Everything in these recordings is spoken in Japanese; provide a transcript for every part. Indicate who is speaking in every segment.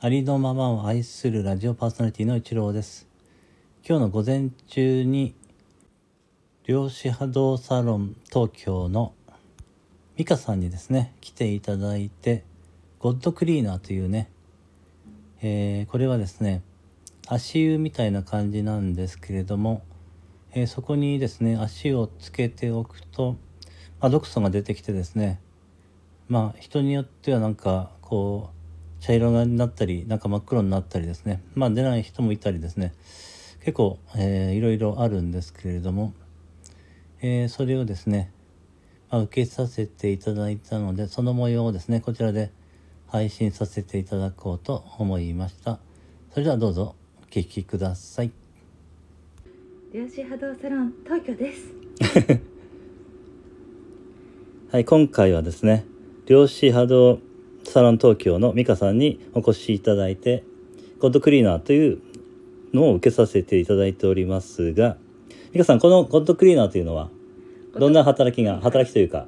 Speaker 1: ありのままを愛するラジオパーソナリティの一郎です。今日の午前中に量子波動サロン東京の美香さんにですね来ていただいてゴッドクリーナーというね、えーこれはですね足湯みたいな感じなんですけれども、えーそこにですね足をつけておくと、まあ、毒素が出てきてですねまあ人によってはなんかこう茶色になったりなんか真っ黒になったりですね。まあ出ない人もいたりですね。結構、えーいろいろあるんですけれども、えーそれをですね、まあ、受けさせていただいたのでその模様をですねこちらで配信させていただこうと思いました。それではどうぞお聞きください。
Speaker 2: 量子波動サロン東京です。
Speaker 1: はい今回はですね量子波動サロン東京の美香さんにお越しいただいてゴッドクリーナーというのを受けさせていただいておりますが美香さんこのゴッドクリーナーというのはどんな働きが働きというか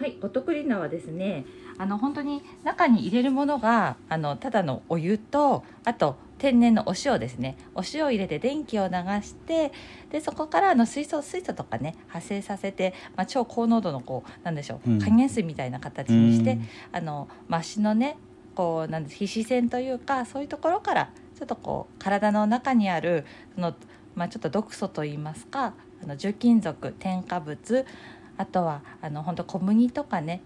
Speaker 2: はい、ゴッドクリーナーはですね、あの本当に中に入れるものがあのただのお湯とあと天然のお塩ですね。お塩を入れて電気を流して、でそこからあの水素水素とかね発生させて、まあ超高濃度のこうなんでしょう、
Speaker 1: うん
Speaker 2: 還元水みたいな形にして、
Speaker 1: うん
Speaker 2: あのまあ足のねこうなんです皮脂腺というかそういうところからちょっとこう体の中にあるそのまあちょっと毒素といいますかあの重金属添加物あとはあの本当小麦とかね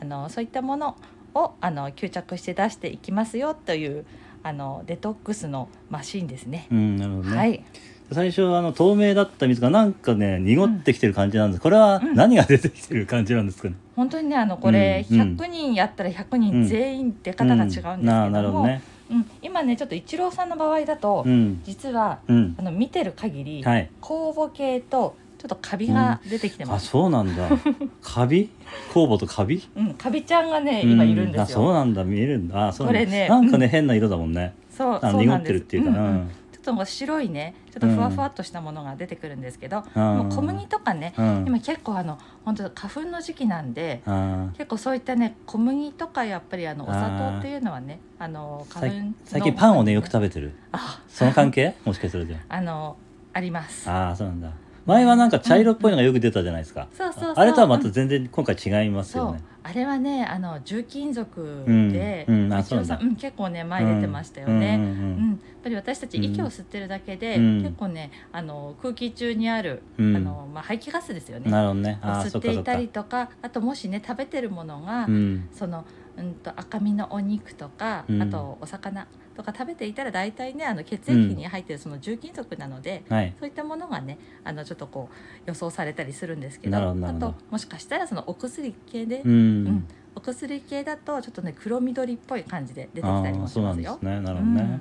Speaker 2: あのそういったものをあの吸着して出していきますよというあのデトックスのマシンですね。
Speaker 1: うんなるほどね、
Speaker 2: はい、
Speaker 1: 最初あの透明だった水がなんかね濁ってきてる感じなんです。これは
Speaker 2: うん。
Speaker 1: 何が出てきてる感じなんですかね、
Speaker 2: 本当にねあのこれ
Speaker 1: うんうん。
Speaker 2: 100人やったら100
Speaker 1: うん
Speaker 2: 人全員出方が違うんですけども、
Speaker 1: どね。
Speaker 2: うん。今ねちょっとイチローさんの場合だと、
Speaker 1: うん。
Speaker 2: 実は
Speaker 1: うん。
Speaker 2: あの見てる限り、
Speaker 1: はい。
Speaker 2: 酵母系とちょっとカビが出てきて
Speaker 1: あ
Speaker 2: ます。
Speaker 1: そうなんだ。カビ？酵母とカビ？
Speaker 2: うん、カビちゃんがね今いるんです
Speaker 1: うあそう
Speaker 2: よ。
Speaker 1: なんだ。見えるんだ。あそうなんだ。
Speaker 2: これね
Speaker 1: なんかね、
Speaker 2: うん
Speaker 1: 変な色だもんね。
Speaker 2: そう
Speaker 1: あ濁っ
Speaker 2: そうなんです。
Speaker 1: てるっていうか。な、
Speaker 2: んん。ちょっともう白いねちょっとふわふわっとしたものが出てくるんですけど、もう小麦とかね、
Speaker 1: うん。
Speaker 2: 今結構あの本当花粉の時期なんで。
Speaker 1: あ
Speaker 2: 結構そういったね小麦とかやっぱりあのお砂糖っていうのはねあの
Speaker 1: ー
Speaker 2: 花粉の
Speaker 1: 最近パンをねよく食べてる。
Speaker 2: あ。
Speaker 1: その関係？もしかすると。
Speaker 2: あのあります。
Speaker 1: ああそうなんだ前はなんか茶色っぽいのがよく出たじゃないですか、
Speaker 2: そうそうそう。
Speaker 1: あれとはまた
Speaker 2: うん
Speaker 1: 全然今回違いますよね、
Speaker 2: あれはねあの重金属で、
Speaker 1: うんうん
Speaker 2: さ
Speaker 1: ん
Speaker 2: 結構ね前出てましたよね、
Speaker 1: うんうん
Speaker 2: うん。やっぱり私たち息を吸ってるだけで、
Speaker 1: うん。
Speaker 2: 結構ねあの空気中にある、
Speaker 1: うん。
Speaker 2: あのまあ、排気ガスですよ
Speaker 1: うん
Speaker 2: ね。
Speaker 1: なるほどね。
Speaker 2: 吸っていたりとかあともしね食べてるものが、
Speaker 1: うん。
Speaker 2: その、うん、と赤身のお肉とか、
Speaker 1: うん。
Speaker 2: あとお魚とか食べていたら大体ねあの血液に入ってるその重金属なので、
Speaker 1: はい。
Speaker 2: そういったものがねあのちょっとこう予想されたりするんですけどあともしかしたらそのお薬系で、
Speaker 1: う
Speaker 2: うん。
Speaker 1: ん、
Speaker 2: お薬系だとちょっとね黒緑っぽい感じで出てきたりもし
Speaker 1: ああそうな
Speaker 2: ますよ。
Speaker 1: んですね。なるほど
Speaker 2: うん。
Speaker 1: ね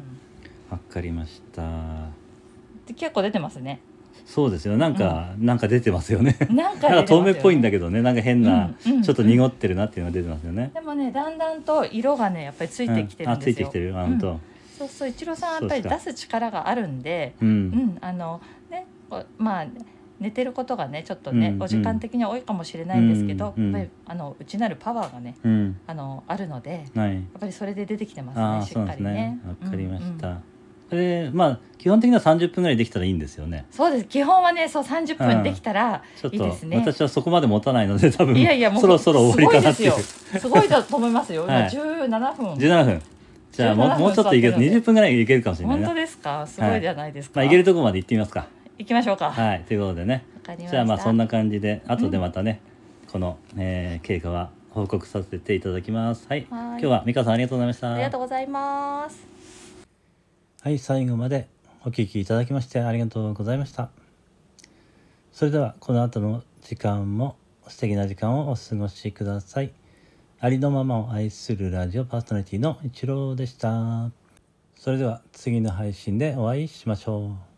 Speaker 1: わ、かりました。
Speaker 2: で結構出てますね。
Speaker 1: そうですよなんか、なんか出てますよね。
Speaker 2: なんか
Speaker 1: なんか透明っぽいんだ
Speaker 2: け
Speaker 1: けどね。なんか変な、
Speaker 2: うんうん
Speaker 1: ちょっと濁ってるなっていうのが出てますよね、
Speaker 2: でもねだんだんと色がねやっぱりついてきてる
Speaker 1: うん
Speaker 2: ですよ。
Speaker 1: ついてきてる。本当。
Speaker 2: そうそう一郎さんはやっぱり出す力があるんで。
Speaker 1: うん、
Speaker 2: うん、あのねまあ寝てることがねちょっとね、
Speaker 1: うん
Speaker 2: お時間的には多いかもしれないんですけど、
Speaker 1: うん
Speaker 2: やっぱりあの内なるパワーがね
Speaker 1: うん。
Speaker 2: あのあるので
Speaker 1: はい。
Speaker 2: やっぱりそれで出てきてますねしっかりね。
Speaker 1: わかりました、
Speaker 2: うんうん。
Speaker 1: それまあ基本的には30分ぐらいできたらいいんですよね。
Speaker 2: そうです。基本はねそう30
Speaker 1: うん。
Speaker 2: 分できたらいいですね。
Speaker 1: 私はそこまで持たないので多分。
Speaker 2: いやいやもう
Speaker 1: そろそろ終わりかなっていう。
Speaker 2: すごいだと思いますよ。
Speaker 1: はい。
Speaker 2: 今17分。
Speaker 1: 17分。じゃあも
Speaker 2: 17分
Speaker 1: うもうちょっといける。
Speaker 2: 座ってるので。
Speaker 1: 20分ぐらいいけるかもしれないな。
Speaker 2: 本当ですか？すごいじゃないですか。
Speaker 1: まあいけるとこまで行ってみますか
Speaker 2: 行きましょうか。わ
Speaker 1: はいということでね。じゃあまあそんな感じで後でまたね、この、えー経過は報告させていただきます。はい。
Speaker 2: はい。
Speaker 1: 今日は美香さんありがとうございました。
Speaker 2: ありがとうございます。
Speaker 1: はい最後までお聞きいただきましてありがとうございました。それではこの後の時間も素敵な時間をお過ごしください。ありのままを愛するラジオパーソナリティの一郎でした。それでは次の配信でお会いしましょう